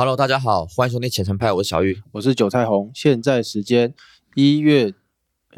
Hello，大家好，欢迎收听浅城派，我是小玉，我是韭菜红。现在时间一月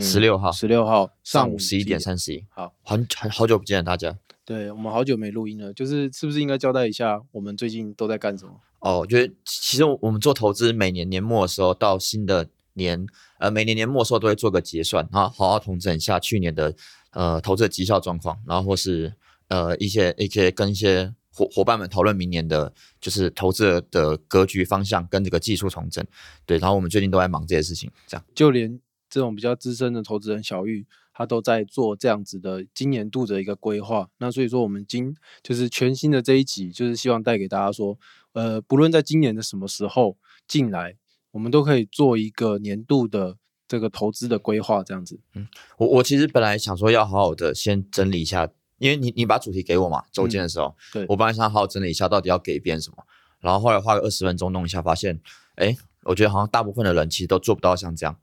十六号十六号上午午十一点三十一，好，很很好久不见了大家。对我们好久没录音了，就是是不是应该交代一下我们最近都在干什么？哦，我觉得其实我们做投资，每年年末的时候到新的年，呃，每年年末的时候都会做个结算，然后好好统整一下去年的呃投资的绩效状况，然后或是呃一些一些跟一些伙伙伴们讨论明年的就是投资的格局方向跟这个技术重整。对，然后我们最近都在忙这些事情，这样。就连这种比较资深的投资人小玉，他都在做这样子的今年度的一个规划。那所以说，我们今就是全新的这一集，就是希望带给大家说，呃，不论在今年的什么时候进来，我们都可以做一个年度的这个投资的规划，这样子。嗯我我其实本来想说要好好的先整理一下，因为你你把主题给我嘛，周间的时候，对我本来想好好整理一下到底要给别人什么，然后后来花个二十分钟弄一下，发现，哎，我觉得好像大部分的人其实都做不到像这样，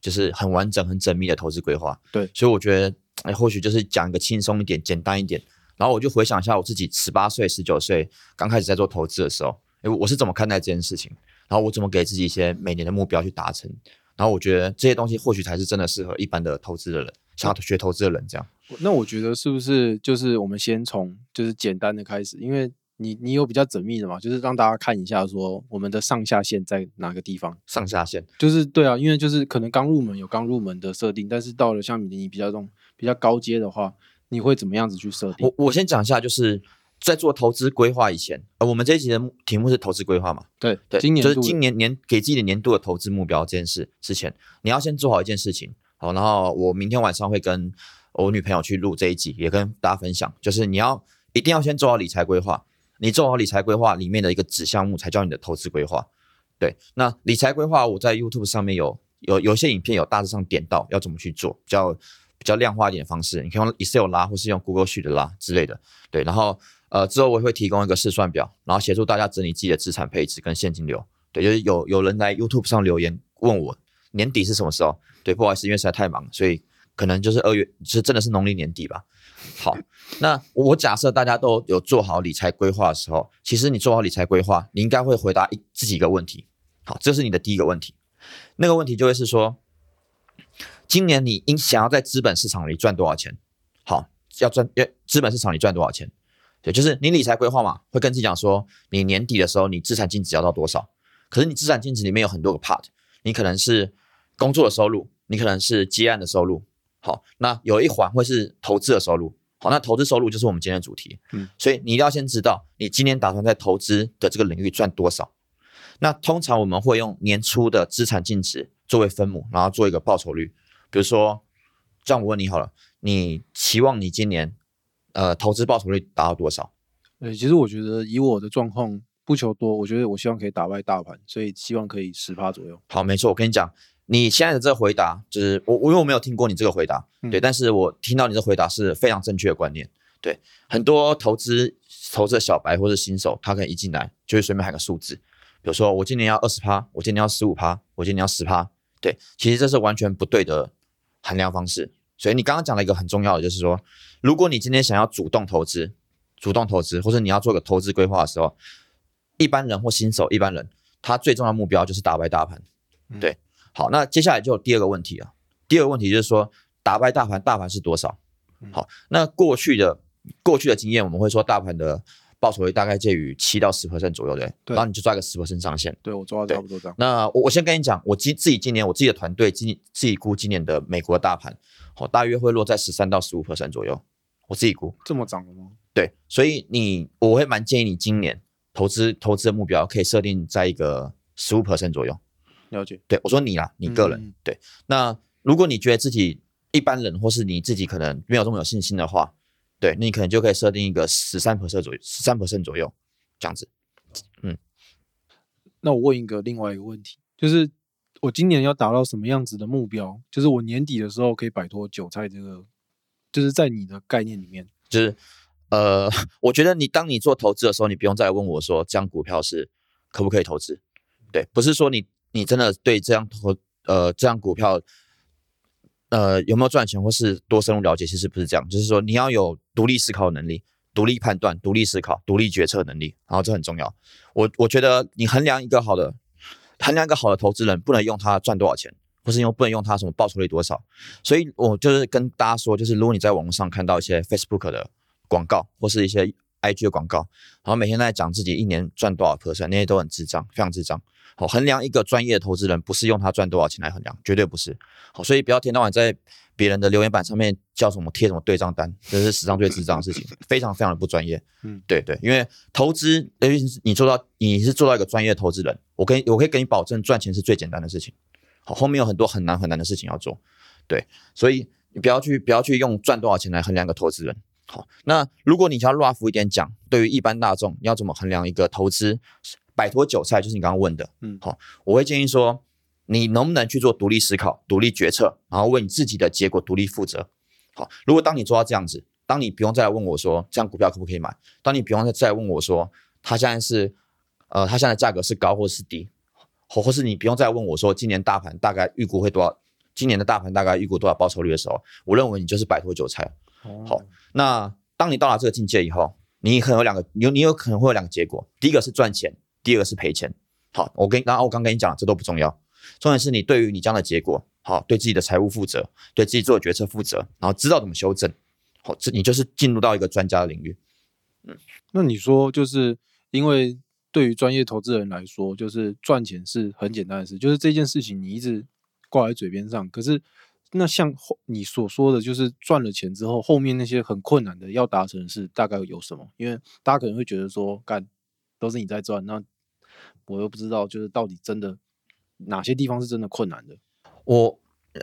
就是很完整、很缜密的投资规划。对所以我觉得，哎，或许就是讲一个轻松一点、简单一点。然后我就回想一下我自己十八岁、十九岁刚开始在做投资的时候，哎，我是怎么看待这件事情，然后我怎么给自己一些每年的目标去达成。然后我觉得这些东西或许才是真的适合一般的投资的人，想要学投资的人这样。那我觉得是不是就是我们先从就是简单的开始，因为你你有比较缜密的嘛，就是让大家看一下说我们的上下限在哪个地方。上下限，就是对啊，因为就是可能刚入门有刚入门的设定，但是到了像你你比较这种比较高阶的话，你会怎么样子去设定我？我先讲一下，就是在做投资规划以前，呃，我们这一集的目题目是投资规划嘛？对对，今年就是今年年给自己的年度的投资目标这件事之前，你要先做好一件事情。好，然后我明天晚上会跟我女朋友去录这一集，也跟大家分享，就是你要一定要先做好理财规划。你做好理财规划里面的一个子项目，才叫你的投资规划。对，那理财规划我在 YouTube 上面有有有一些影片有大致上点到要怎么去做，比较比较量化一点的方式，你可以用 Excel 拉，或是用 Google Sheet 拉之类的。对，然后呃之后我也会提供一个试算表，然后协助大家整理自己的资产配置跟现金流。对，就是有有人在 YouTube 上留言问我年底是什么时候？对，不好意思，因为实在太忙，所以可能就是二月，就是真的是农历年底吧。好，那我假设大家都有做好理财规划的时候，其实你做好理财规划，你应该会回答一自己一个问题。好，这是你的第一个问题。那个问题就会是说，今年你应想要在资本市场里赚多少钱？好，要赚，要资本市场里赚多少钱？对，就是你理财规划嘛，会跟自己讲说，你年底的时候你资产净值要到多少？可是你资产净值里面有很多个 part，你可能是工作的收入，你可能是接案的收入。好，那有一环会是投资的收入。好，那投资收入就是我们今天的主题。嗯，所以你一定要先知道你今年打算在投资的这个领域赚多少。那通常我们会用年初的资产净值作为分母，然后做一个报酬率。比如说，这样我问你好了，你期望你今年呃投资报酬率达到多少？呃，其实我觉得以我的状况不求多，我觉得我希望可以打败大盘，所以希望可以十趴左右。好，没错，我跟你讲，你现在的这个回答，就是我我因为我没有听过你这个回答，对，嗯但是我听到你的回答是非常正确的观念，对，很多投资投资的小白或者新手，他可能一进来就会随便喊个数字，比如说我今年要二十趴，我今年要十五趴，我今年要十趴，对，其实这是完全不对的衡量方式。所以你刚刚讲了一个很重要的，就是说，如果你今天想要主动投资，主动投资，或者你要做个投资规划的时候，一般人或新手，一般人他最重要的目标就是打败大盘。嗯对，好，那接下来就有第二个问题啊。第二个问题就是说，打败大盘，大盘是多少？嗯好，那过去的过去的经验，我们会说大盘的报酬率大概介于七到十 percent 左右，对对，然后你就抓个十 percent 上限。对我抓的差不多这样。那我我先跟你讲，我今自己今年我自己的团队今自己估今年的美国大盘，好、大约会落在十三到十五 percent 左右，我自己估。这么涨了吗？对，所以你我会蛮建议你今年投资投资的目标可以设定在一个十五 percent 左右。了解。对我说你啦，你个人、嗯对。那如果你觉得自己一般人，或是你自己可能没有这么有信心的话，对那你可能就可以设定一个十三 percent 左右，十三 percent 左右这样子。嗯那我问一个另外一个问题，就是我今年要达到什么样子的目标？就是我年底的时候可以摆脱韭菜这个，就是在你的概念里面，就是呃，我觉得你当你做投资的时候，你不用再问我说这样股票是可不可以投资。对，不是说你你真的对这样投呃这样股票呃有没有赚钱或是多深入了解，其实不是这样，就是说你要有独立思考能力，独立判断、独立思考、独立决策能力，然后这很重要。我我觉得你衡量一个好的，衡量一个好的投资人，不能用他赚多少钱，或是用不能用他什么报酬率多少。所以我就是跟大家说，就是如果你在网络上看到一些 Facebook 的广告，或是一些 IG 的广告，然后每天在讲自己一年赚多少 percent，那些都很智障，非常智障。好，衡量一个专业的投资人，不是用他赚多少钱来衡量，绝对不是。好，所以不要天到晚在别人的留言板上面叫什么贴什么对账单，这是史上最智障的事情，非常非常的不专业。嗯，对对，因为投资，尤其是你做到你是做到一个专业的投资人，我跟我可以给你保证，赚钱是最简单的事情。好，后面有很多很难很难的事情要做。对，所以你不要去不要去用赚多少钱来衡量一个投资人。好，那如果你想要 rough 一点讲，对于一般大众要怎么衡量一个投资？摆脱韭菜就是你刚刚问的，嗯，好，我会建议说，你能不能去做独立思考、独立决策，然后为你自己的结果独立负责。好，如果当你做到这样子，当你不用再来问我说这样股票可不可以买，当你不用再再问我说它现在是，呃，它现在价格是高或是低，或或是你不用再问我说今年大盘大概预估会多少，今年的大盘大概预估多少报酬率的时候，我认为你就是摆脱韭菜。好，那当你到达这个境界以后，你可能有两个，你你有可能会有两个结果，第一个是赚钱。第二个是赔钱，好，我跟然后我刚跟你讲，这都不重要，重点是你对于你这样的结果，好，对自己的财务负责，对自己做的决策负责，然后知道怎么修正，好，这你就是进入到一个专家的领域。嗯，那你说就是因为对于专业投资人来说，就是赚钱是很简单的事，就是这件事情你一直挂在嘴边上，可是那像后你所说的就是赚了钱之后，后面那些很困难的要达成的事，大概有什么？因为大家可能会觉得说，干都是你在赚，那。我又不知道，就是到底真的哪些地方是真的困难的。我，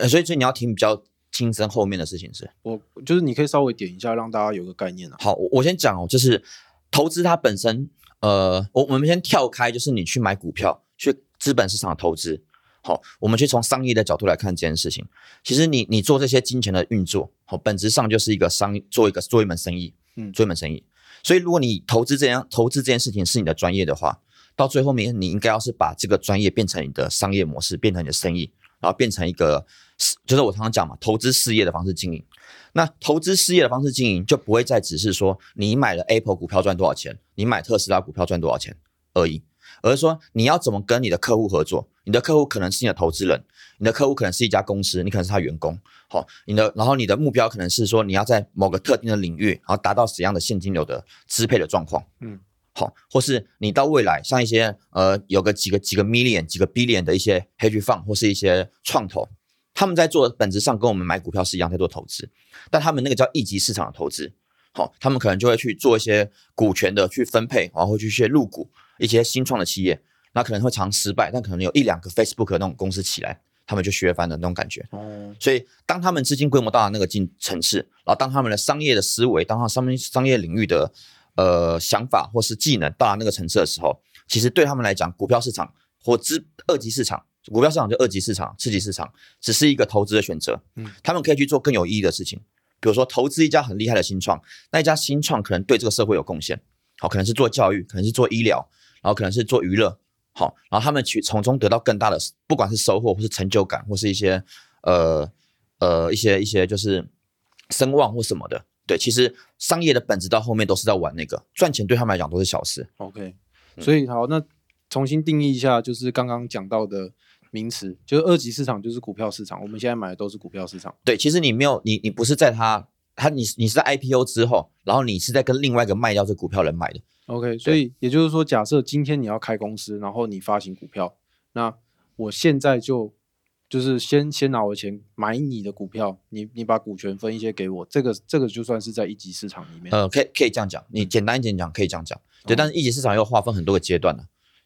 所以所以你要听比较轻松后面的事情是。我就是你可以稍微点一下，让大家有个概念啊。好，我先讲哦，就是投资它本身，呃，我我们先跳开，就是你去买股票，去资本市场投资。好，我们去从商业的角度来看这件事情。其实你你做这些金钱的运作，好，本质上就是一个商做一个做一门生意，嗯，做一门生意。所以如果你投资这样投资这件事情是你的专业的话。到最后面，你应该要是把这个专业变成你的商业模式，变成你的生意，然后变成一个，就是我常常讲嘛，投资事业的方式经营。那投资事业的方式经营，就不会再只是说你买了 Apple 股票赚多少钱，你买特斯拉股票赚多少钱而已，而是说你要怎么跟你的客户合作。你的客户可能是你的投资人，你的客户可能是一家公司，你可能是他员工。好，你的然后你的目标可能是说你要在某个特定的领域，然后达到怎样的现金流的支配的状况。嗯。好，或是你到未来，像一些呃，有个几个几个 million、几个 billion 的一些 hedge fund 或是一些创投，他们在做本质上跟我们买股票是一样在做投资，但他们那个叫一级市场的投资。好，他们可能就会去做一些股权的去分配，然后去一些入股一些新创的企业，那可能会常失败，但可能有一两个 Facebook 那种公司起来，他们就削翻的那种感觉。哦，所以当他们资金规模到达那个进层次，然后当他们的商业的思维，当他商业商业领域的。呃，想法或是技能到达那个层次的时候，其实对他们来讲，股票市场或资二级市场，股票市场就二级市场、次级市场，只是一个投资的选择。嗯，他们可以去做更有意义的事情，比如说投资一家很厉害的新创，那一家新创可能对这个社会有贡献，好，可能是做教育，可能是做医疗，然后可能是做娱乐，好，然后他们去从中得到更大的，不管是收获或是成就感，或是一些呃呃一些一些就是声望或什么的。对，其实商业的本质到后面都是在玩那个赚钱，对他们来讲都是小事。OK，所以好，那重新定义一下，就是刚刚讲到的名词，就是二级市场就是股票市场。我们现在买的都是股票市场。对，其实你没有，你你不是在它它你你是在 IPO 之后，然后你是在跟另外一个卖掉这股票人买的。OK，所以也就是说，假设今天你要开公司，然后你发行股票，那我现在就。就是先先拿我的钱买你的股票，你你把股权分一些给我，这个这个就算是在一级市场里面。呃，可以可以这样讲，你简单一点讲可以这样讲，对。但是一级市场要划分很多个阶段呢，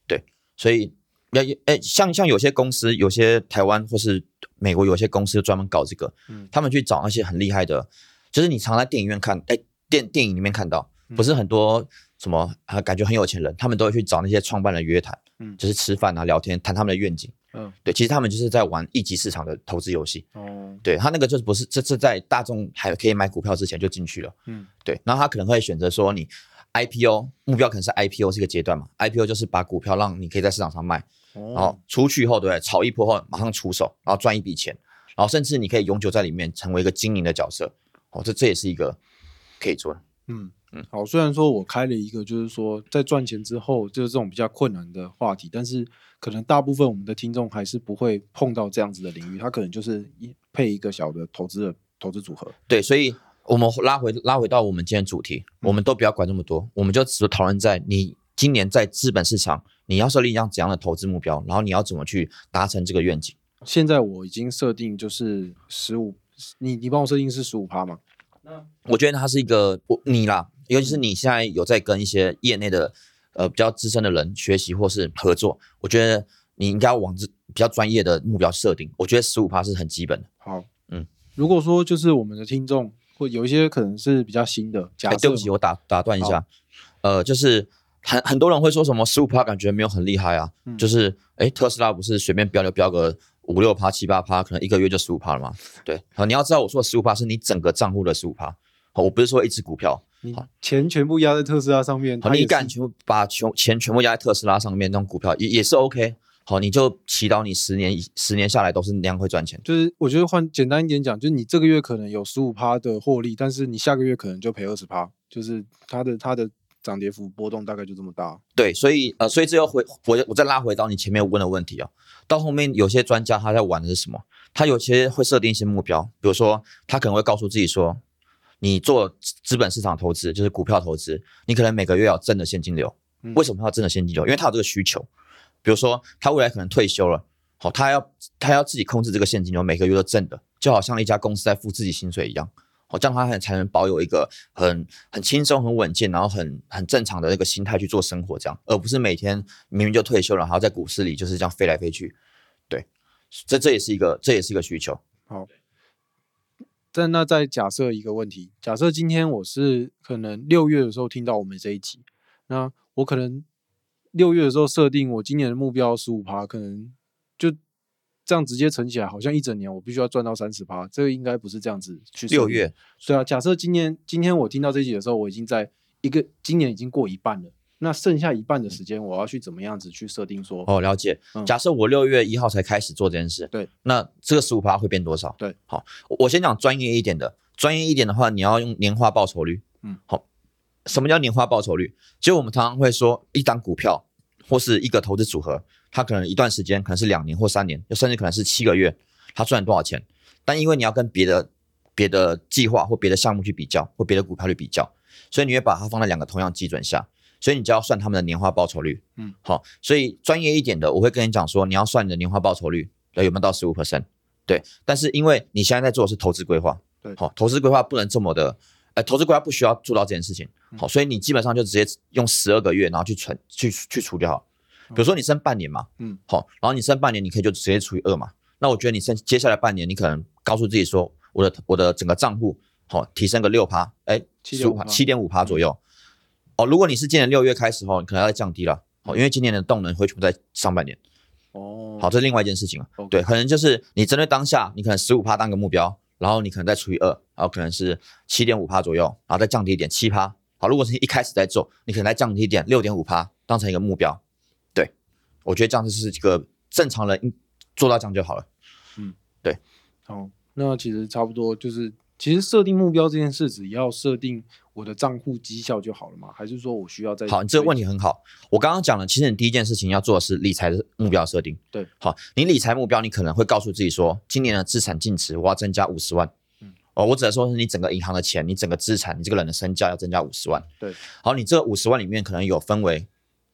对。所以要诶，像像有些公司，有些台湾或是美国有些公司专门搞这个，嗯，他们去找那些很厉害的，就是你常在电影院看，哎，电电影里面看到，不是很多什么啊，感觉很有钱人，他们都会去找那些创办人约谈，嗯，就是吃饭啊，聊天，谈他们的愿景。嗯，对，其实他们就是在玩一级市场的投资游戏。哦，对他那个就是不是这是在大众还可以买股票之前就进去了。嗯，对，然后他可能会选择说你 IPO 目标可能是 IPO 是一个阶段嘛，IPO 就是把股票让你可以在市场上卖，然后出去后对，炒一波后马上出手，然后赚一笔钱，然后甚至你可以永久在里面成为一个经营的角色。哦，这这也是一个可以做的。嗯，好，虽然说我开了一个，就是说在赚钱之后，就是这种比较困难的话题，但是可能大部分我们的听众还是不会碰到这样子的领域，他可能就是一配一个小的投资的投资组合。对，所以我们拉回拉回到我们今天主题，我们都不要管那么多，我们就只讨论在你今年在资本市场你要设立一样怎样的投资目标，然后你要怎么去达成这个愿景。现在我已经设定就是十五，你你帮我设定是十五趴嘛？那我觉得它是一个我你啦，尤其是你现在有在跟一些业内的呃比较资深的人学习或是合作，我觉得你应该要往这比较专业的目标设定。我觉得十五趴是很基本的。好，嗯，如果说就是我们的听众或有一些可能是比较新的，假哎，设对不起，我打打断一下，呃，就是很很多人会说什么十五趴感觉没有很厉害啊，嗯就是哎特斯拉不是随便标就标个五六趴七八趴，可能一个月就十五趴了嘛？对，好，你要知道我说的十五趴是你整个账户的十五趴，好，我不是说一只股票，好钱全部压在特斯拉上面，好，你敢全部把全钱全部压在特斯拉上面那种股票也也是 OK，好，你就祈祷你十年以十年下来都是那样会赚钱。就是我觉得换简单一点讲，就是你这个月可能有十五趴的获利，但是你下个月可能就赔二十趴，就是它的它的涨跌幅波动大概就这么大。对，所以呃，所以这又回我我再拉回到你前面问的问题哦。到后面有些专家他在玩的是什么？他有些会设定一些目标，比如说他可能会告诉自己说，你做资资本市场投资就是股票投资，你可能每个月要挣的现金流。嗯为什么他要挣的现金流？因为他有这个需求。比如说他未来可能退休了，好，他要他要自己控制这个现金流，每个月都挣的，就好像一家公司在付自己薪水一样。好，这样他才才能保有一个很很轻松、很稳健，然后很很正常的那个心态去做生活，这样，而不是每天明明就退休了，还要在股市里就是这样飞来飞去。对，这这也是一个这也是一个需求。好，但那再假设一个问题，假设今天我是可能六月的时候听到我们这一集，那我可能六月的时候设定我今年的目标十五趴，可能就这样直接乘起来，好像一整年我必须要赚到三十趴，这个应该不是这样子去六月，对啊，假设今年今天我听到这一集的时候，我已经在一个今年已经过一半了，那剩下一半的时间，我要去怎么样子去设定说，哦，了解嗯。假设我六月一号才开始做这件事，对，那这个十五趴会变多少？对，好，我我先讲专业一点的，专业一点的话，你要用年化报酬率。嗯，好，什么叫年化报酬率？就我们常常会说，一档股票或是一个投资组合，它可能一段时间，可能是两年或三年，甚至可能是七个月，它赚多少钱？但因为你要跟别的别的计划或别的项目去比较，或别的股票去比较，所以你会把它放在两个同样基准下，所以你就要算他们的年化报酬率。嗯，好，所以专业一点的，我会跟你讲说，你要算你的年化报酬率，呃有没有到十五 percent？对，但是因为你现在在做的是投资规划，对好，投资规划不能这么的，呃，投资规划不需要做到这件事情，好，所以你基本上就直接用十二个月，然后去存去去除掉。比如说你剩半年嘛，嗯，好，然后你剩半年，你可以就直接除以二嘛。那我觉得你剩接下来半年，你可能告诉自己说，我的我的整个账户好提升个六趴，哎，十五趴，七点五趴左右。哦，如果你是今年六月开始哦，你可能要再降低了，哦，因为今年的动能会全部在上半年。哦，好，这是另外一件事情了。OK 对，可能就是你针对当下，你可能十五趴当个目标，然后你可能再除以二，然后可能是七点五趴左右，然后再降低一点七趴。好，如果是一开始在做，你可能再降低一点六点五趴，当成一个目标。对，我觉得这样就是一个正常人做到这样就好了。嗯，对好，那其实差不多就是，其实设定目标这件事，只要设定我的账户绩效就好了嘛？还是说我需要再好，你这个问题题很好。我刚刚讲了，其实你第一件事情要做的是理财的目标设定。对，好，你理财目标，你可能会告诉自己说，今年的资产净值我要增加五十万。嗯，哦，我只能说是你整个银行的钱，你整个资产，你这个人的身价要增加五十万。对，好，你这五十万里面可能有分为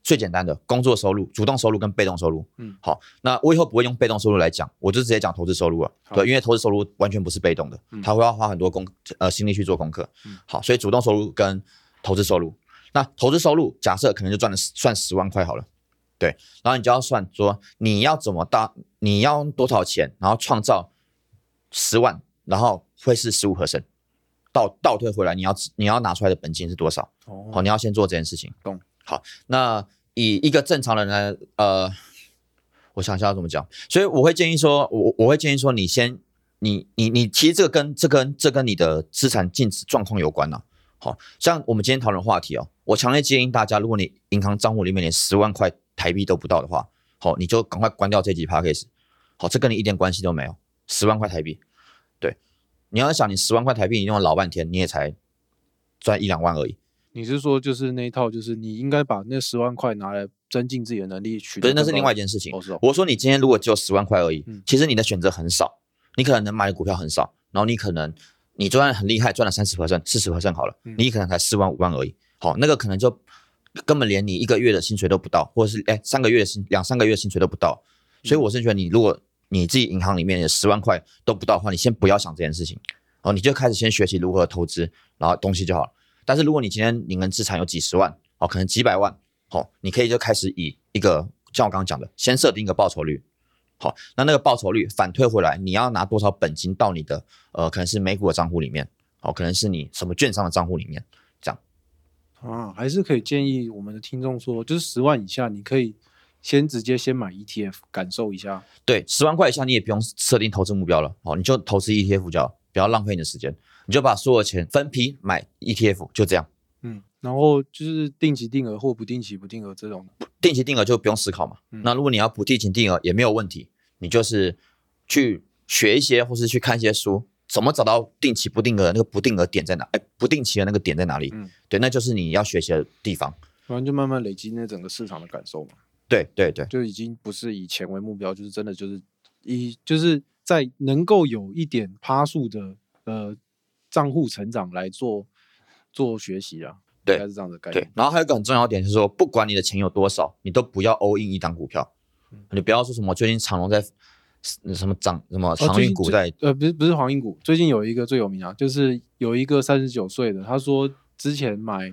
最简单的工作收入、主动收入跟被动收入。嗯，好，那我以后不会用被动收入来讲，我就直接讲投资收入了。对，因为投资收入完全不是被动的，他会要花很多功呃心力去做功课。嗯，好，所以主动收入跟投资收入，那投资收入假设可能就赚了十算十万块好了。对，然后你就要算说你要怎么大，你要用多少钱，然后创造十万，然后会是十五 percent，倒倒退回来，你要你要拿出来的本金是多少？哦好，你要先做这件事情。懂。好，那以一个正常人来，呃，我想一下要怎么讲。所以我会建议说，我我会建议说，你先，你你你，其实这个跟这跟这跟你的资产净值状况有关呐、好像我们今天讨论话题哦，我强烈建议大家，如果你银行账户里面连十万块台币都不到的话，好，你就赶快关掉这几 p a c k a g e 好，这跟你一点关系都没有。十万块台币，对，你要想你十万块台币，你用了老半天，你也才赚一两万而已。你是说就是那一套，就是你应该把那十万块拿来增进自己的能力，去不是，那是另外一件事情。哦哦我说你今天如果只有十万块而已，嗯其实你的选择很少，你可能能买的股票很少，然后你可能你就算很厉害，赚了三十 percent、四十 percent 好了，嗯你可能才四万五万而已。好，那个可能就根本连你一个月的薪水都不到，或者是哎三个月的薪两三个月的薪水都不到。所以我是觉得你如果你自己银行里面有十万块都不到的话，你先不要想这件事情，哦，你就开始先学习如何投资，然后东西就好了。但是如果你今天你能资产有几十万，哦，可能几百万，哦、你可以就开始以一个像我刚刚讲的，先设定一个报酬率，好，那那个报酬率反推回来，你要拿多少本金到你的呃可能是美股的账户里面，哦，可能是你什么券商的账户里面，这样。啊，还是可以建议我们的听众说，就是十万以下，你可以先直接先买 ETF 感受一下。对，十万块以下你也不用设定投资目标了，哦，你就投资 ETF 就好，不要浪费你的时间，你就把所有钱分批买 ETF，就这样，嗯，然后就是定期定额或不定期不定额这种。定期定额就不用思考嘛。嗯那如果你要不定期定额也没有问题，你就是去学一些或是去看一些书，怎么找到定期不定额的那个不定额点在哪？哎，不定期的那个点在哪里？嗯对，那就是你要学习的地方。然后就慢慢累积那整个市场的感受嘛，对对对，就已经不是以钱为目标，就是真的就是以就是在能够有一点趴数的呃账户成长来做做学习啊，对应该是这样的概对念。，然后还有一个很重要点就是说，不管你的钱有多少，你都不要 all in 一档股票。嗯你不要说什么最近长隆在什么涨什么哦长运股在呃不是不是黄金股，最近有一个最有名啊，就是有一个三十九岁的，他说之前买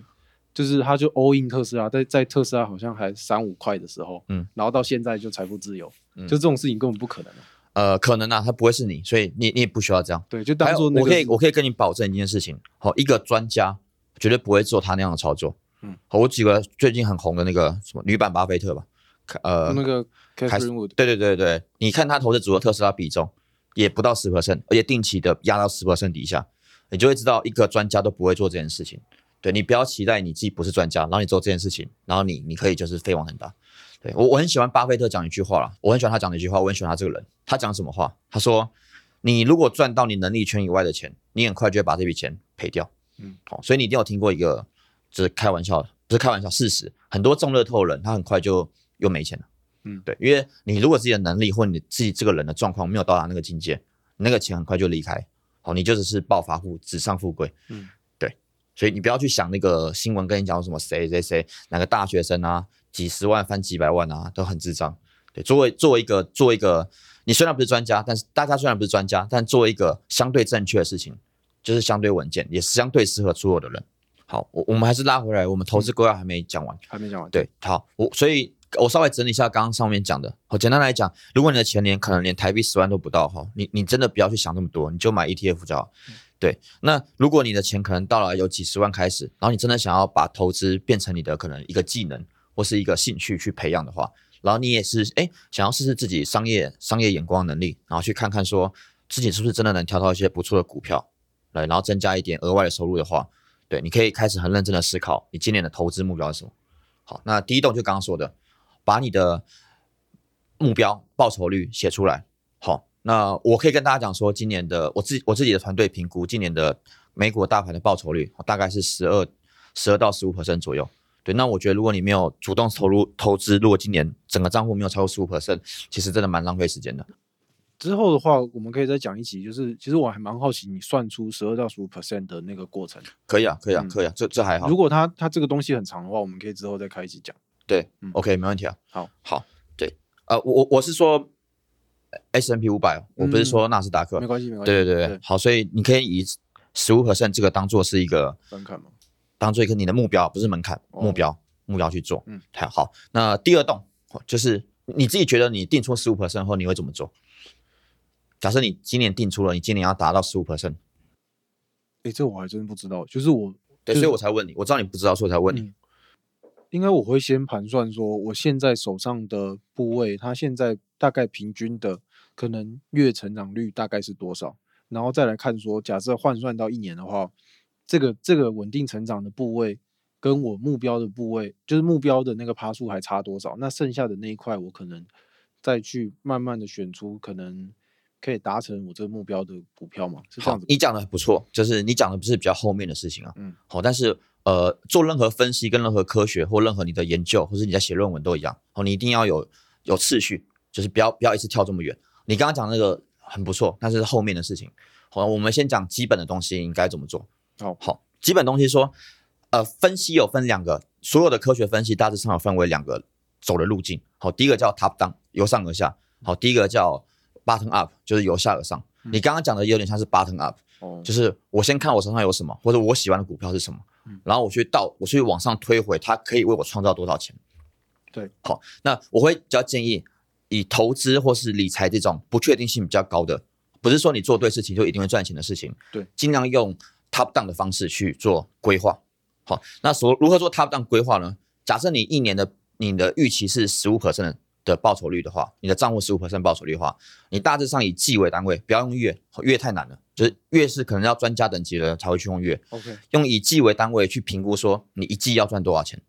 就是他就 all in 特斯拉，在在特斯拉好像还三五块的时候，嗯，然后到现在就财富自由，嗯就这种事情根本不可能啊。呃可能啊，他不会是你，所以你你也不需要这样。对，就当做那个我可以我可以跟你保证一件事情，好，一个专家绝对不会做他那样的操作。嗯，好，我举个最近很红的那个什么女版巴菲特吧，呃，那个 Catherine Wood，对对对对，你看他投资组合特斯拉比重也不到十 percent，而且定期的压到十 percent 底下，你就会知道一个专家都不会做这件事情。对你不要期待你自己不是专家，然后你做这件事情，然后你你可以就是飞黄腾达。对我我很喜欢巴菲特讲一句话啦，我很喜欢他讲的一句话，我很喜欢他这个人。他讲什么话？他说：“你如果赚到你能力圈以外的钱，你很快就会把这笔钱赔掉。”嗯，好、所以你一定有听过一个，就是开玩笑的，不是开玩笑，事实，很多中乐透的人他很快就又没钱了。嗯对，因为你如果自己的能力或你自己这个人的状况没有到达那个境界，你那个钱很快就离开，好，你就只是暴发户，纸上富贵。嗯，对，所以你不要去想那个新闻跟你讲什么谁谁谁哪个大学生啊，几十万翻几百万啊，都很智障。对，作为作为一个作为一个，你虽然不是专家，但是大家虽然不是专家，但作为一个相对正确的事情，就是相对稳健，也是相对适合所有的人。好，我我们还是拉回来，我们投资规划还没讲完。还没讲完。对，好，我所以我稍微整理一下刚刚上面讲的。好，简单来讲，如果你的钱连可能连台币十万都不到哈，你你真的不要去想那么多，你就买 ETF 就好。对，那如果你的钱可能到了有几十万开始，然后你真的想要把投资变成你的可能一个技能或是一个兴趣去培养的话，然后你也是哎想要试试自己商业商业眼光能力，然后去看看说自己是不是真的能挑到一些不错的股票，来，然后增加一点额外的收入的话，对，你可以开始很认真的思考你今年的投资目标是什么。好，那第一栋就刚刚说的，把你的目标报酬率写出来。好，那我可以跟大家讲说，今年的我自我自己的团队评估，今年的美股大盘的报酬率大概是十二十二到十五百分左右。对，那我觉得如果你没有主动投入投资，如果今年整个账户没有超过十五 percent，其实真的蛮浪费时间的。之后的话，我们可以再讲一集，就是其实我还蛮好奇你算出十二到十五 percent 的那个过程。可以啊，可以啊，嗯可以啊，这这还好如。果它它这个东西很长的话，我们可以之后再开一集讲。对、嗯 o k 没问题啊。好，好，对，呃，我我我是说 S M P 五百，我不是说纳斯达克。没关系，没关系。对对对对，好，所以你可以以十五 percent 这个当做是一个门槛嘛。当做一个你的目标，不是门槛，哦目标目标去做。嗯，太好。那第二栋就是你自己觉得你定出十五 percent 后，你会怎么做？假设你今年定出了，你今年要达到十五 percent，诶，这我还真不知道，就是我对，就是所以我才问你，我知道你不知道，所以我才问你。嗯应该我会先盘算说，我现在手上的部位，它现在大概平均的可能月成长率大概是多少，然后再来看说，假设换算到一年的话，这个这个稳定成长的部位跟我目标的部位，就是目标的那个趴数还差多少，那剩下的那一块我可能再去慢慢的选出可能可以达成我这个目标的股票嘛，是这样子，。你讲的不错，就是你讲的不是比较后面的事情啊。嗯，好，但是呃做任何分析跟任何科学或任何你的研究，或是你在写论文都一样哦，你一定要有有次序，就是不要不要一次跳这么远。你刚刚讲那个很不错，但是后面的事情，好，我们先讲基本的东西应该怎么做。好好，基本东西说，呃，分析有分两个，所有的科学分析大致上有分为两个走的路径。好，第一个叫 top down，由上而下。好，第一个叫 bottom up，就是由下而上。你刚刚讲的有点像是 bottom up，哦，就是我先看我手上有什么，或者我喜欢的股票是什么，然后我去到我去往上推回，它可以为我创造多少钱。对，好，那我会比较建议以投资或是理财这种不确定性比较高的，不是说你做对事情就一定会赚钱的事情，对，尽量用 top down 的方式去做规划。好，那所如何做 top down 规划呢？假设你一年的你的预期是十五 percent 的报酬率的话，你的账户十五 percent 报酬率的话，你大致上以季为单位，不要用月，月太难了，就是月是可能要专家等级的人才会去用月，OK，用以季为单位去评估说你一季要赚多少钱。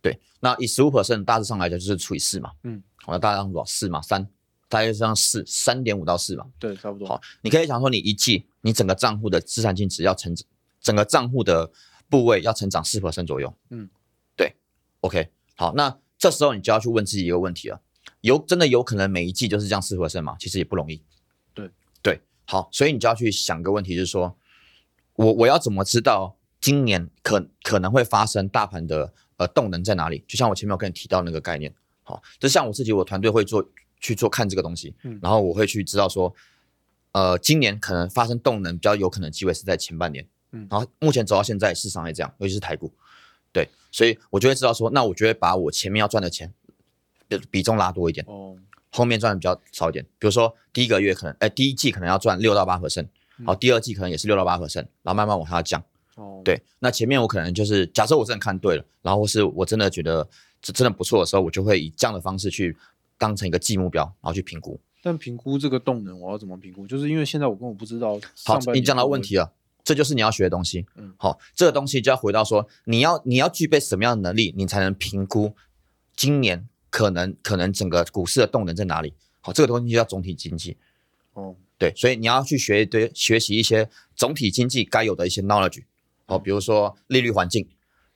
对，那以十五 percent 大致上来讲就是除以四嘛，嗯，好，那大概多少？四嘛，三，大概是这样四，三点五到四嘛。对，差不多。好，你可以想说，你一季你整个账户的资产净值要成，整个账户的部位要成长四 percent 左右。嗯，对，OK，好，那这时候你就要去问自己一个问题了，有真的有可能每一季就是这样四 percent 吗？其实也不容易。对对，好，所以你就要去想个问题，就是说我我要怎么知道今年可可能会发生大盘的呃动能在哪里？就像我前面有跟你提到那个概念，好，就像我自己，我团队会做去做看这个东西，嗯然后我会去知道说，呃，今年可能发生动能比较有可能的机会是在前半年，嗯然后目前走到现在市场也这样，尤其是台股，对，所以我就会知道说，那我就会把我前面要赚的钱的比重拉多一点，哦，后面赚的比较少一点。比如说第一个月可能，哎，第一季可能要赚六到八 percent，嗯好，第二季可能也是六到八 percent，然后慢慢往下降。哦，，对，那前面我可能就是假设我真的看对了，然后或是我真的觉得这真的不错的时候，我就会以这样的方式去当成一个季目标，然后去评估。但评估这个动能，我要怎么评估？就是因为现在我根本不知道好，你讲到问题了，这就是你要学的东西。嗯好，这个东西就要回到说，你要你要具备什么样的能力，你才能评估今年可能可能整个股市的动能在哪里？好，这个东西就叫总体经济。哦，对，所以你要去学一堆学习一些总体经济该有的一些 knowledge，好，比如说利率环境，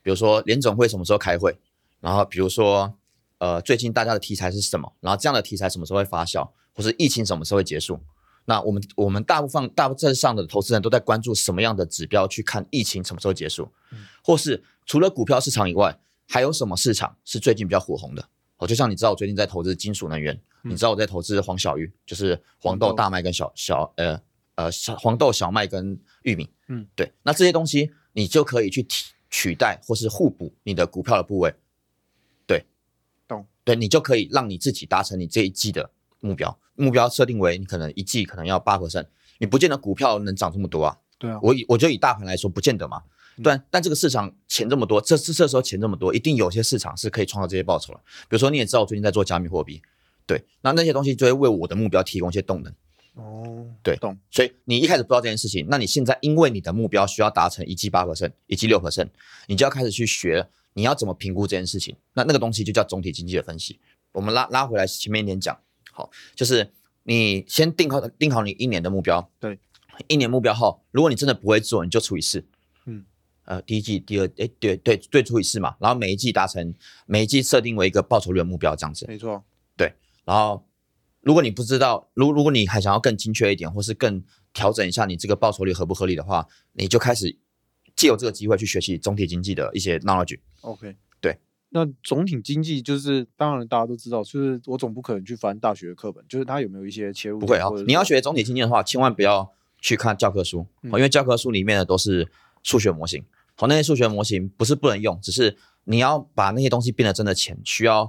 比如说联总会什么时候开会，然后比如说呃最近大家的题材是什么，然后这样的题材什么时候会发酵，或是疫情什么时候会结束。那我们我们大部分大部分上的投资人都在关注什么样的指标去看疫情什么时候结束，或是除了股票市场以外，还有什么市场是最近比较火红的？哦，就像你知道我最近在投资金属能源，你知道我在投资黄小玉，就是黄豆、大麦跟小小呃呃小黄豆、小麦跟玉米，嗯，对，那这些东西你就可以去替取代或是互补你的股票的部位，对你就可以让你自己达成你这一季的目标，目标设定为你可能一季可能要八 percent，你不见得股票能涨这么多啊，对啊，我以我就以大盘来说，不见得嘛。但但这个市场钱这么多，这这这时候钱这么多，一定有些市场是可以创造这些报酬了。比如说你也知道，我最近在做加密货币，对，那那些东西就会为我的目标提供一些动能。哦，对懂，所以你一开始不知道这件事情，那你现在因为你的目标需要达成一季八 percent、一季六 percent，你就要开始去学你要怎么评估这件事情。那那个东西就叫总体经济的分析。我们拉拉回来前面一点讲，好，就是你先定好定好你一年的目标，对，一年目标后，如果你真的不会做，你就除以四，嗯，呃，第一季、第二，哎，对对对，除以四嘛，然后每一季达成，每一季设定为一个报酬率的目标，这样子。没错，对然后，如果你不知道，如如果你还想要更精确一点，或是更调整一下你这个报酬率合不合理的话，你就开始借由这个机会去学习总体经济的一些 knowledge。OK，对。那总体经济就是，当然大家都知道，就是我总不可能去翻大学的课本，就是它有没有一些切入不会啊你要学总体经济的话，千万不要去看教科书，因为教科书里面的都是数学模型。好，那些数学模型不是不能用，只是你要把那些东西变得真的钱，需要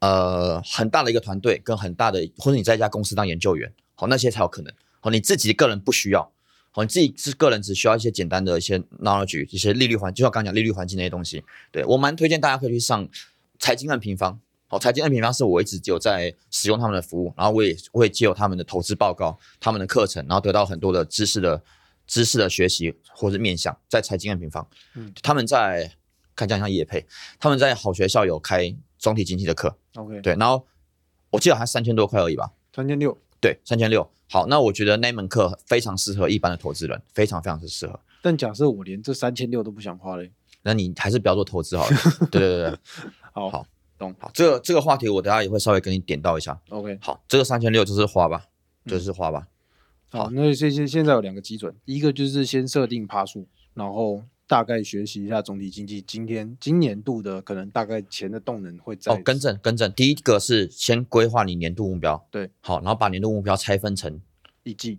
呃很大的一个团队跟很大的，或者你在一家公司当研究员，好，那些才有可能。好，你自己个人不需要。好，你自己是个人只需要一些简单的一些 knowledge，一些利率环，就像刚刚讲利率环境那些东西。对我蛮推荐大家可以去上财经按平方。好，财经按平方是我一直有在使用他们的服务，然后我也我也借由他们的投资报告、他们的课程，然后得到很多的知识的知识的学习或者面向，在财经按平方，嗯，他们在看这样像叶配，他们在好学校有开总体经济的课，OK，对，然后我记得还三千多块而已吧，三千六，对，三千六。好，那我觉得那门课非常适合一般的投资人，非常非常的适合。但假设我连这三千六都不想花嘞，那你还是不要做投资好了。对对对对，好，好懂好，这个这个话题我等下也会稍微跟你点到一下。，OK，好，这个三千六就是花吧，就是花吧。好，好那现现现在有两个基准，一个就是先设定趴数，然后大概学习一下总体经济今天今年度的可能大概钱的动能会在哦，更正更正，第一个是先规划你年度目标，对，好，然后把年度目标拆分成，一季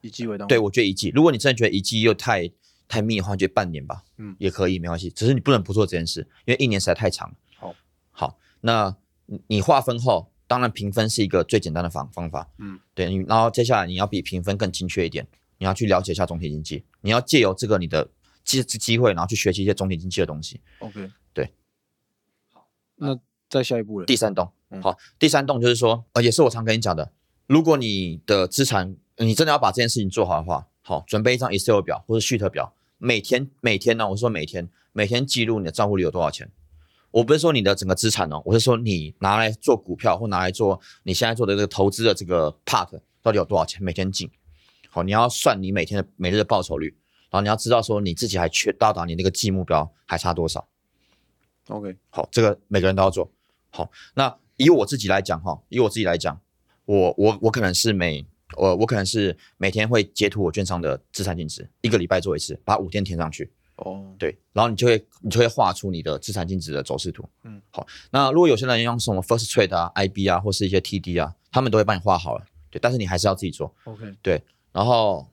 一季为单位，对我觉得一季，如果你真的觉得一季又太太密的话，就半年吧，嗯也可以，没关系，只是你不能不做这件事，因为一年实在太长了。好，好，那你你划分后，当然评分是一个最简单的方方法，嗯，对，你然后接下来你要比评分更精确一点，你要去了解一下总体经济，你要借由这个你的机机会，然后去学习一些总体经济的东西。，OK，对，好那再下一步了，第三栋嗯，好，第三栋就是说，呃，也是我常跟你讲的，如果你的资产，你真的要把这件事情做好的话，好，准备一张 Excel 表或者 Sheet 表，每天每天呢，我说每天每天记录你的账户里有多少钱。我不是说你的整个资产哦，我是说你拿来做股票或拿来做你现在做的这个投资的这个 part 到底有多少钱，每天进。好，你要算你每天的每日的报酬率，然后你要知道说你自己还缺到达你那个季目标还差多少。，OK，好，这个每个人都要做。好，那以我自己来讲哈，以我自己来讲，我我我可能是每我我可能是每天会截图我券商的资产净值，一个礼拜做一次，把五天填上去。哦，对，然后你就会你就会画出你的资产净值的走势图。嗯，好，那如果有些人用什么 First Trade 啊、IB 啊，或是一些 TD 啊，他们都会帮你画好了。对，但是你还是要自己做。，OK，对，然后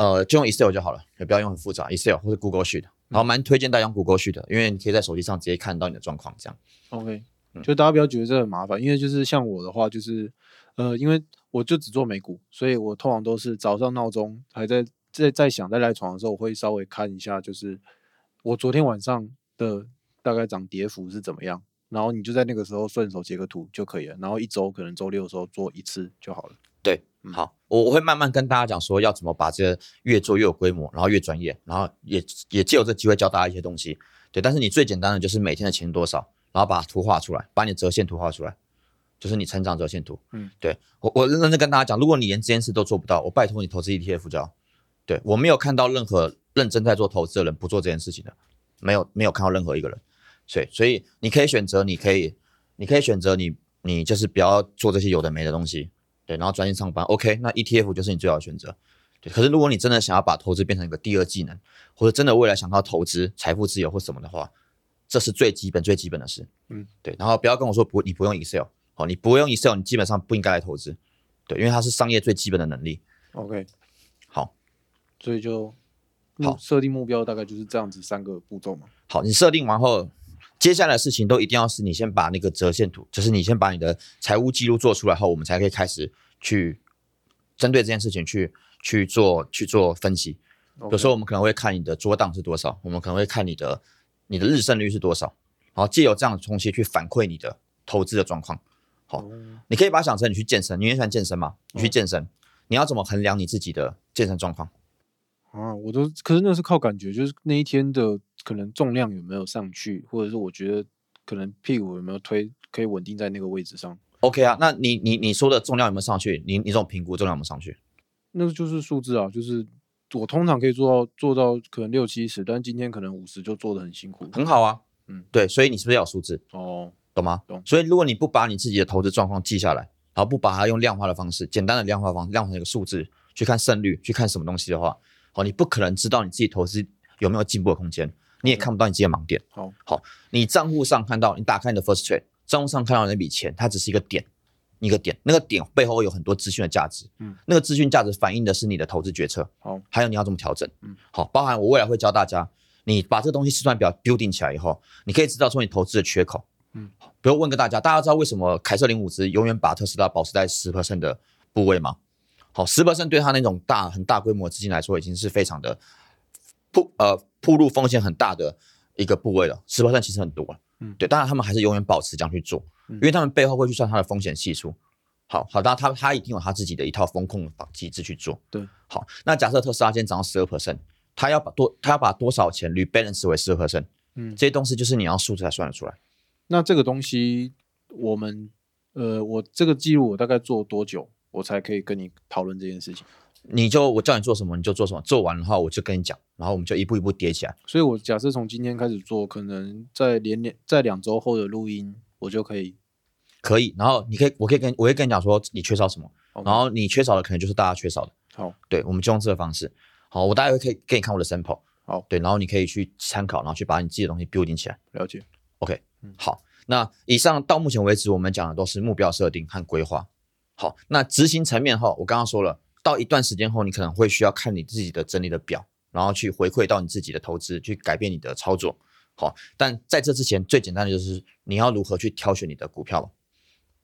呃，就用 Excel 就好了，也不要用很复杂 Excel 或者 Google Sheet。然后蛮推荐大家用 Google Sheet 的，因为你可以在手机上直接看到你的状况，这样。OK，嗯就大家不要觉得这很麻烦，因为就是像我的话，就是呃，因为我就只做美股，所以我通常都是早上闹钟还在在在想，在赖床的时候，我会稍微看一下，就是我昨天晚上的大概涨跌幅是怎么样，然后你就在那个时候顺手截个图就可以了，然后一周可能周六的时候做一次就好了。对，嗯好，我我会慢慢跟大家讲说要怎么把这个越做越有规模，然后越专业，然后也也借由这机会教大家一些东西。对，但是你最简单的就是每天的钱多少，然后把图画出来，把你折线图画出来，就是你成长折线图。嗯，对我我认真跟大家讲，如果你连这件事都做不到，我拜托你投资 ETF 就好。对我没有看到任何认真在做投资的人不做这件事情的，没有没有看到任何一个人。所以所以你可以选择，你可以你可以选择你你就是不要做这些有的没的东西。对，然后专心上班，OK，那 ETF 就是你最好的选择。对，可是如果你真的想要把投资变成一个第二技能，或者真的未来想要投资、财富自由或什么的话，这是最基本、最基本的事。嗯，对。然后不要跟我说不，你不用 Excel，好，你不用 Excel，你基本上不应该来投资。对，因为它是商业最基本的能力。OK，好，所以就好目设定目标大概就是这样子三个步骤嘛。好，你设定完后，接下来的事情都一定要是你先把那个折线图，就是你先把你的财务记录做出来后，我们才可以开始去针对这件事情去去做去做分析。有时候我们可能会看你的桌档是多少，我们可能会看你的你的日胜率是多少，然后借由这样的东西去反馈你的投资的状况。好哦你可以把它想成你去健身，你也喜欢健身嘛？你去健身，你要怎么衡量你自己的健身状况？啊，我都可是那是靠感觉，就是那一天的可能重量有没有上去，或者是我觉得可能屁股有没有推，可以稳定在那个位置上，OK 啊，那你你你说的重量有没有上去？你你这种评估重量有没有上去？那个就是数字啊，就是我通常可以做到做到可能六七十，但今天可能五十就做的很辛苦。很好啊，嗯对，所以你是不是要有数字？哦，懂吗？懂所以如果你不把你自己的投资状况记下来，然后不把它用量化的方式，简单的量化方式，量成一个数字去看胜率，去看什么东西的话，好，你不可能知道你自己投资有没有进步的空间，你也看不到你自己的盲点。好，好，你账户上看到，你打开你的 First Trade，账户上看到那笔钱，它只是一个点，一个点，那个点背后有很多资讯的价值，嗯，那个资讯价值反映的是你的投资决策，好，还有你要怎么调整，嗯，好，包含我未来会教大家，你把这个东西试算表 building 起来以后，你可以知道说你投资的缺口，嗯，比如问个大家，大家知道为什么凯瑟琳伍兹永远把特斯拉保持在十 percent 的部位吗？好，十 percent 对他那种大很大规模资金来说，已经是非常的铺呃铺路风险很大的一个部位了，十 percent 其实很多了。嗯对，当然他们还是永远保持这样去做，嗯因为他们背后会去算它的风险系数。好好，当然他他一定有他自己的一套风控的机制去做。对，好，那假设特斯拉今天涨到十二 percent，他要把多他要把多少钱 rebalance 为十二 percent，嗯，这些东西就是你要数字才算得出来。那这个东西我们呃，我这个记录我大概做多久，我才可以跟你讨论这件事情？你就我叫你做什么你就做什么，做完的话我就跟你讲，然后我们就一步一步叠起来。所以我假设从今天开始做，可能在连连在两周后的录音，我就可以。可以，然后你可以，我可以跟我会跟你讲说你缺少什么然后你缺少的可能就是大家缺少的。好，对，我们就用这个方式。好，我大概会可以给你看我的 sample。好对，然后你可以去参考，然后去把你自己的东西 building 起来。了解。OK，嗯好，那以上到目前为止我们讲的都是目标设定和规划。好，那执行层面后，我刚刚说了，到一段时间后，你可能会需要看你自己的整理的表，然后去回馈到你自己的投资，去改变你的操作。好，但在这之前，最简单的就是你要如何去挑选你的股票嘛。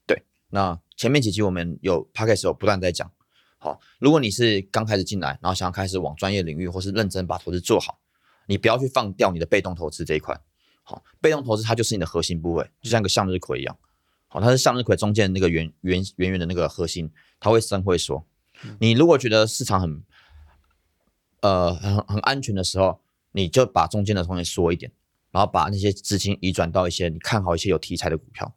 对，那前面几集我们有 p o c a s t 有不断在讲。好，如果你是刚开始进来，然后想要开始往专业领域或是认真把投资做好，你不要去放掉你的被动投资这一块。好，被动投资它就是你的核心部位，就像一个向日葵一样。好，它是向日葵中间那个圆圆圆圆的那个核心，它会伸会缩。你如果觉得市场很呃很很安全的时候，你就把中间的东西缩一点，然后把那些资金移转到一些你看好一些有题材的股票。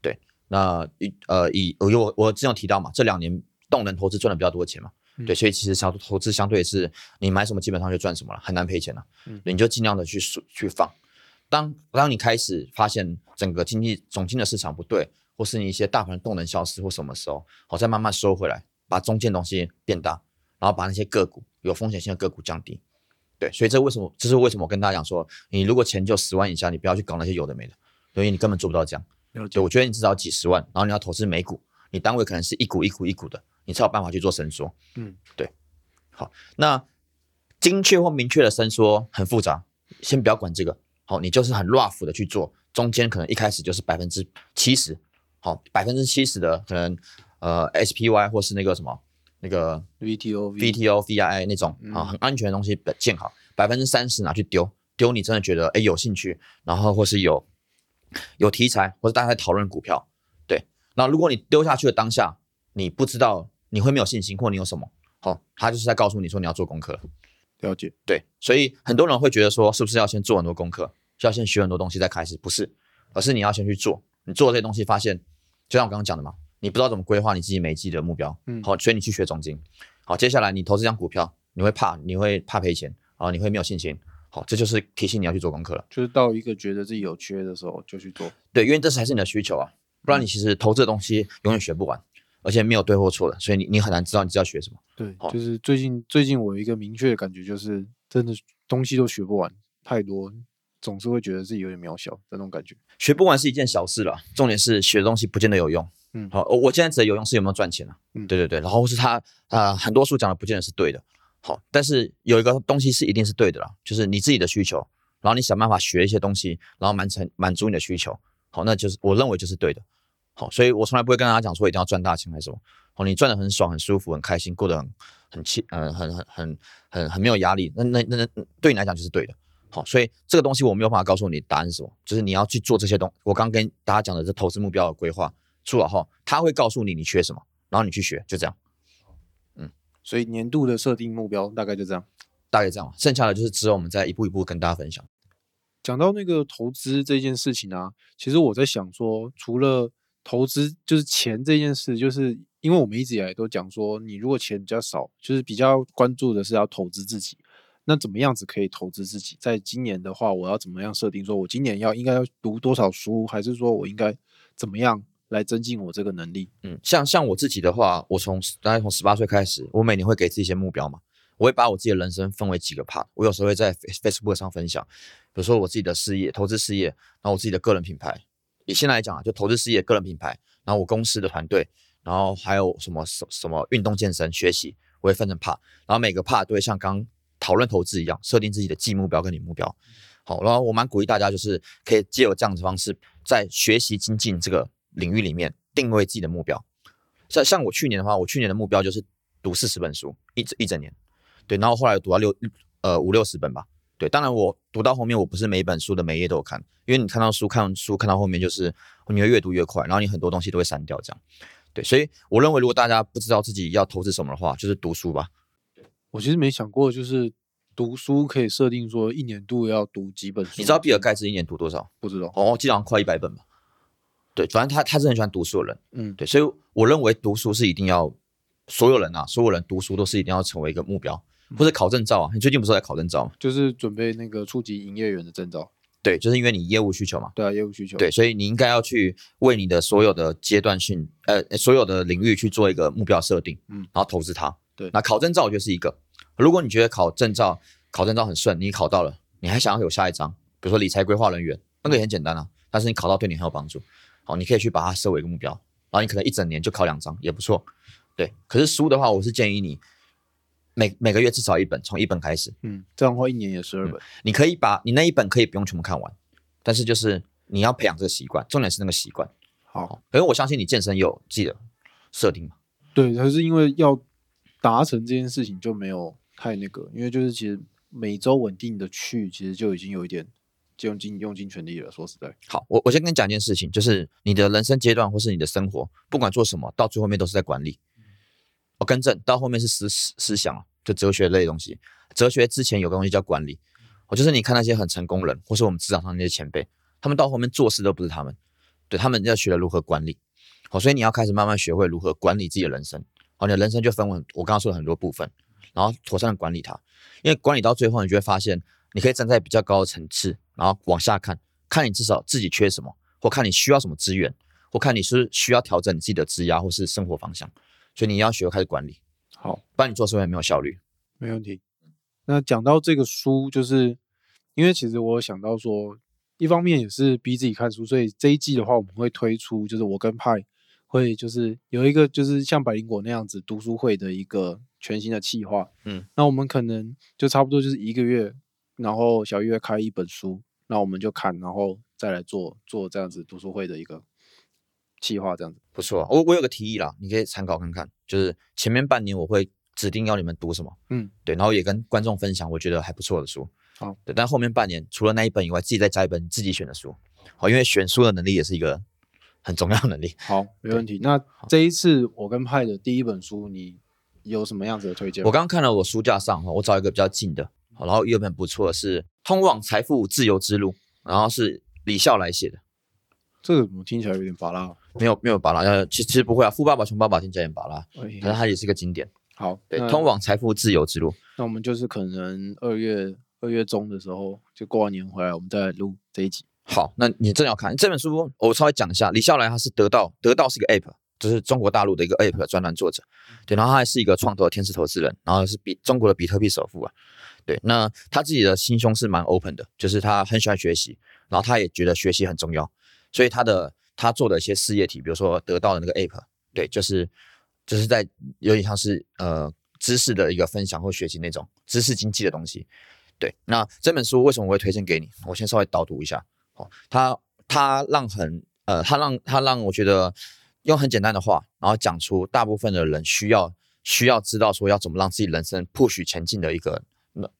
对，那以呃以我我我之前有提到嘛，这两年动能投资赚的比较多钱嘛。对，所以其实相投资相对是你买什么基本上就赚什么了，很难赔钱了。嗯你就尽量的去数去放。当当你开始发现整个经济总经的市场不对，或是你一些大盘动能消失或什么时候，好再慢慢收回来，把中间东西变大，然后把那些个股有风险性的个股降低。对，所以这为什么这是为什么我跟大家讲说，你如果钱就十万以下，你不要去搞那些有的没的，因为你根本做不到这样。了解对，。我觉得你至少几十万，然后你要投资美股，你单位可能是一股一股一股的，你才有办法去做伸缩。嗯，对。好，那精确或明确的伸缩很复杂，先不要管这个。好，你就是很 rough 的去做，中间可能一开始就是百分之七十，好，百分之七十的可能呃 SPY 或是那个什么那个 VTO、VTO、VII 那种啊很安全的东西建好，百分之三十拿去丢，丢你真的觉得哎有兴趣，然后或是有有题材，或者大家在讨论股票，对。那如果你丢下去的当下，你不知道你会没有信心，或你有什么，好、他就是在告诉你说你要做功课了，了解。对。所以很多人会觉得说，是不是要先做很多功课，需要先学很多东西再开始？不是，而是你要先去做，你做这些东西，发现就像我刚刚讲的嘛，你不知道怎么规划你自己每一季的目标，嗯好，所以你去学总经。好，接下来你投资一张股票，你会怕，你会怕赔钱，啊，你会没有信心。好，这就是提醒你要去做功课了。就是到一个觉得自己有缺的时候就去做。对，因为这才是你的需求啊，不然你其实投资的东西永远学不完，而且没有对或错的，所以你你很难知道你知道学什么。对好，就是最近最近我有一个明确的感觉，就是真的东西都学不完，太多，总是会觉得自己有点渺小的那种感觉。学不完是一件小事了，重点是学的东西不见得有用。嗯好，我我现在指的有用是有没有赚钱啊？嗯对对对，然后是他啊、呃很多书讲的不见得是对的。好，但是有一个东西是一定是对的啦，就是你自己的需求，然后你想办法学一些东西，然后满成满足你的需求。好，那就是我认为就是对的。好，所以我从来不会跟大家讲说一定要赚大钱还是什么。好，你赚的很爽、很舒服、很开心，过得很很气，呃，很很很很很没有压力，那那那那对你来讲就是对的。好，所以这个东西我没有办法告诉你答案是什么，就是你要去做这些东。我刚跟大家讲的这投资目标的规划做好后，他会告诉你你缺什么，然后你去学，就这样，嗯所以年度的设定目标大概就这样。大概这样吧。剩下的就是之后我们再一步一步跟大家分享。讲到那个投资这件事情啊，其实我在想说，除了投资就是钱这件事，就是因为我们一直以来都讲说，你如果钱比较少，就是比较关注的是要投资自己。那怎么样子可以投资自己？在今年的话，我要怎么样设定？说我今年要应该要读多少书，还是说我应该怎么样来增进我这个能力？嗯，像像我自己的话，我从大概从十八岁开始，我每年会给自己一些目标嘛。我会把我自己的人生分为几个 part，我有时候会在 Facebook 上分享，比如说我自己的事业、投资事业，然后我自己的个人品牌。以现在来讲啊，就投资事业、个人品牌，然后我公司的团队，然后还有什么什什么运动健身、学习，我会分成 part，然后每个 part 都会像刚讨论投资一样，设定自己的季目标跟你目标。好，然后我蛮鼓励大家，就是可以借由这样子方式，在学习精进这个领域里面定位自己的目标。像像我去年的话，我去年的目标就是读四十本书，一整一整年。对，然后后来读到六呃五六十本吧。对，当然我读到后面，我不是每一本书的每一页都有看，因为你看到书看完书看到后面，就是你会越读越快，然后你很多东西都会删掉这样。对，所以我认为如果大家不知道自己要投资什么的话，就是读书吧。我其实没想过，就是读书可以设定说一年度要读几本书。你知道比尔盖茨一年读多少？不知道？哦，基本上快一百本吧。对，反正他他是很喜欢读书的人。嗯，对，所以我认为读书是一定要，所有人啊，所有人读书都是一定要成为一个目标。或者考证照啊。你最近不是在考证照吗？就是准备那个初级营业员的证照。对，就是因为你业务需求嘛。对啊，业务需求。对，所以你应该要去为你的所有的阶段性，呃，所有的领域去做一个目标设定，嗯然后投资它。对那考证照我觉得是一个。如果你觉得考证照考证照很顺，你考到了，你还想要有下一张，比如说理财规划人员，那个也很简单啊，但是你考到对你很有帮助。好，你可以去把它设为一个目标，然后你可能一整年就考两张，也不错。对，可是书的话，我是建议你每每个月至少一本，从一本开始。嗯，这样的话一年也十二本。你可以把你那一本可以不用全部看完，但是就是你要培养这个习惯，重点是那个习惯。好，因为我相信你健身有自己的设定嘛。对，可是因为要达成这件事情就没有太那个，因为就是其实每周稳定的去，其实就已经有一点就用尽用尽全力了。说实在，好，我我先跟你讲一件事情，就是你的人生阶段或是你的生活，不管做什么，到最后面都是在管理。我更正，到后面是思思思想啊，就哲学类的东西。哲学之前有个东西叫管理，我就是你看那些很成功人，或是我们职场上那些前辈，他们到后面做事都不是他们，对他们要学了如何管理。好，所以你要开始慢慢学会如何管理自己的人生。好，你的人生就分为我刚刚说的很多部分，然后妥善的管理它。因为管理到最后，你就会发现，你可以站在比较高的层次，然后往下看，看你至少自己缺什么，或看你需要什么资源，或看你是需要调整你自己的职涯或是生活方向。所以你要学会开始管理，好，不然你做事会没有效率。没问题。那讲到这个书，就是因为其实我想到说，一方面也是逼自己看书，所以这一季的话，我们会推出，就是我跟派会就是有一个就是像百灵果那样子读书会的一个全新的计划。嗯，那我们可能就差不多就是一个月，然后小月开一本书，那我们就看，然后再来做做这样子读书会的一个计划，这样子。不错，我我有个提议啦，你可以参考看看。就是前面半年我会指定要你们读什么，嗯，对，然后也跟观众分享我觉得还不错的书。好，对，但后面半年除了那一本以外，自己再加一本你自己选的书。好，因为选书的能力也是一个很重要的能力。好，没问题。那这一次我跟派的第一本书，你有什么样子的推荐？我刚刚看了我书架上哈，我找一个比较近的，好，然后有一本不错的是《通往财富自由之路》，然后是李笑来写的，这个怎么听起来有点巴拉？没有没有巴拉，呃，其其实不会啊，《富爸爸穷爸爸》听起来很巴拉，哎可是它也是一个经典。好，对，通往财富自由之路。那我们就是可能二月二月中的时候，就过完年回来，我们再来录这一集。好，那你正要看这本书，我稍微讲一下。李笑来他是得到得到是一个 app，就是中国大陆的一个 app 的专栏作者，对，然后他还是一个创投的天使投资人，然后是比中国的比特币首富啊，对，那他自己的心胸是蛮 open 的，就是他很喜欢学习，然后他也觉得学习很重要，所以他的他做的一些事业体，比如说得到的那个 app，对，就是就是在有点像是呃知识的一个分享或学习那种知识经济的东西。对，那这本书为什么我会推荐给你？我先稍微导读一下。哦，他他让很呃，他让他让我觉得用很简单的话，然后讲出大部分的人需要需要知道说要怎么让自己人生 push 前进的一个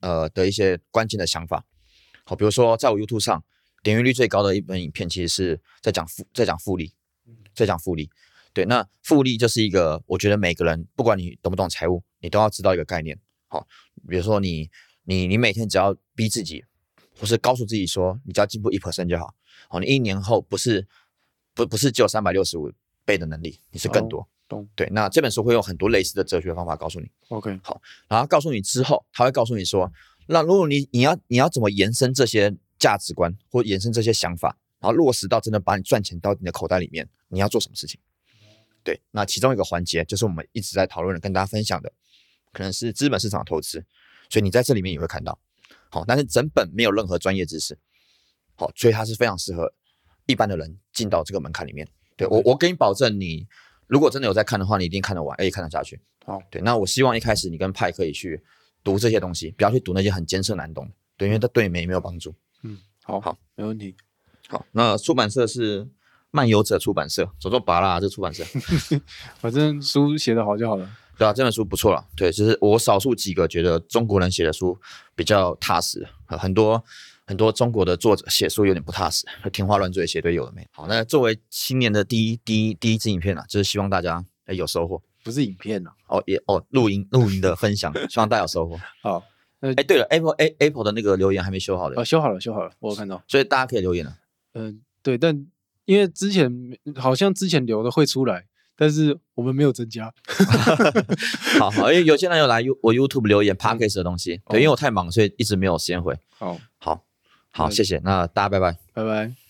呃的一些关键的想法。好，比如说在我 YouTube 上点阅率最高的一本影片，其实是在讲复在讲复利，在讲复利。对，那复利就是一个我觉得每个人不管你懂不懂财务，你都要知道一个概念。好，比如说你你你每天只要逼自己。或是告诉自己说，你只要进步一 percent 就好。好，你一年后不是不不是只有三百六十五倍的能力，你是更多。懂。对，那这本书会用很多类似的哲学方法告诉你。OK，好然后告诉你之后，他会告诉你说，那如果你你要你要怎么延伸这些价值观或延伸这些想法，然后落实到真的把你赚钱到你的口袋里面，你要做什么事情？对，那其中一个环节就是我们一直在讨论的，跟大家分享的，可能是资本市场投资。所以你在这里面也会看到。好，但是整本没有任何专业知识，好，所以它是非常适合一般的人进到这个门槛里面。对我，我给你保证，你如果真的有在看的话，你一定看得完，而且看得下去。好，对，那我希望一开始你跟派可以去读这些东西，不要去读那些很艰涩难懂的，对，因为它对你们也没有帮助。嗯，好，好，没问题。好，那出版社是漫游者出版社，走走拔啦，这出版社，反正书写得好就好了。对啊，这本书不错了。对，就是我少数几个觉得中国人写的书比较踏实，很多很多中国的作者写书有点不踏实，天花乱坠写对有的没。好，那作为新年的第一第一第一支影片啊，就是希望大家哎有收获，不是影片呐、啊、哦也哦录音录音的分享，希望大家有收获。好，哎对了，Apple A, Apple 的那个留言还没修好的哦，修好了修好了，我有看到，所以大家可以留言了。嗯、对，但因为之前好像之前留的会出来。但是我们没有增加 好，好，因为有些人有来 U 我 YouTube 留言 Parkes 的东西，对，因为我太忙，所以一直没有时间回。哦，好，好谢谢那大家拜拜。拜拜。